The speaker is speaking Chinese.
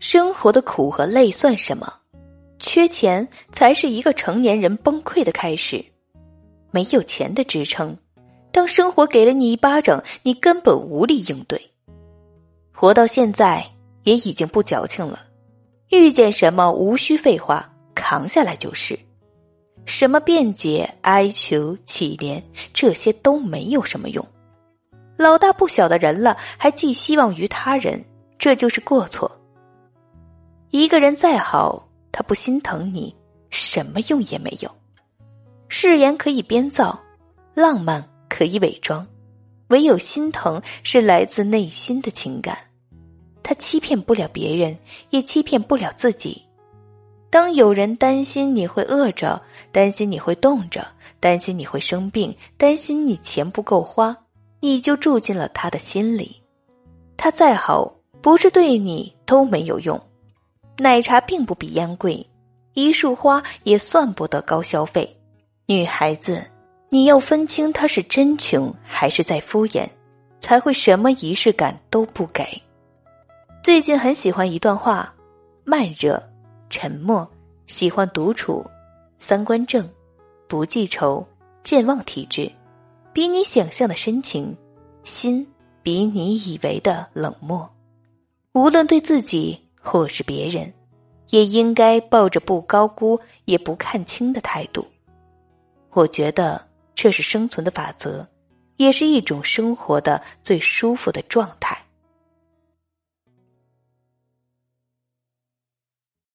生活的苦和累算什么？缺钱才是一个成年人崩溃的开始。没有钱的支撑，当生活给了你一巴掌，你根本无力应对。活到现在也已经不矫情了，遇见什么无需废话，扛下来就是。什么辩解、哀求、乞怜，这些都没有什么用。老大不小的人了，还寄希望于他人，这就是过错。一个人再好，他不心疼你，什么用也没有。誓言可以编造，浪漫可以伪装，唯有心疼是来自内心的情感。他欺骗不了别人，也欺骗不了自己。当有人担心你会饿着，担心你会冻着，担心你会生病，担心你钱不够花，你就住进了他的心里。他再好，不是对你都没有用。奶茶并不比烟贵，一束花也算不得高消费。女孩子，你要分清他是真穷还是在敷衍，才会什么仪式感都不给。最近很喜欢一段话：慢热。沉默，喜欢独处，三观正，不记仇，健忘体质，比你想象的深情，心比你以为的冷漠。无论对自己或是别人，也应该抱着不高估也不看轻的态度。我觉得这是生存的法则，也是一种生活的最舒服的状态。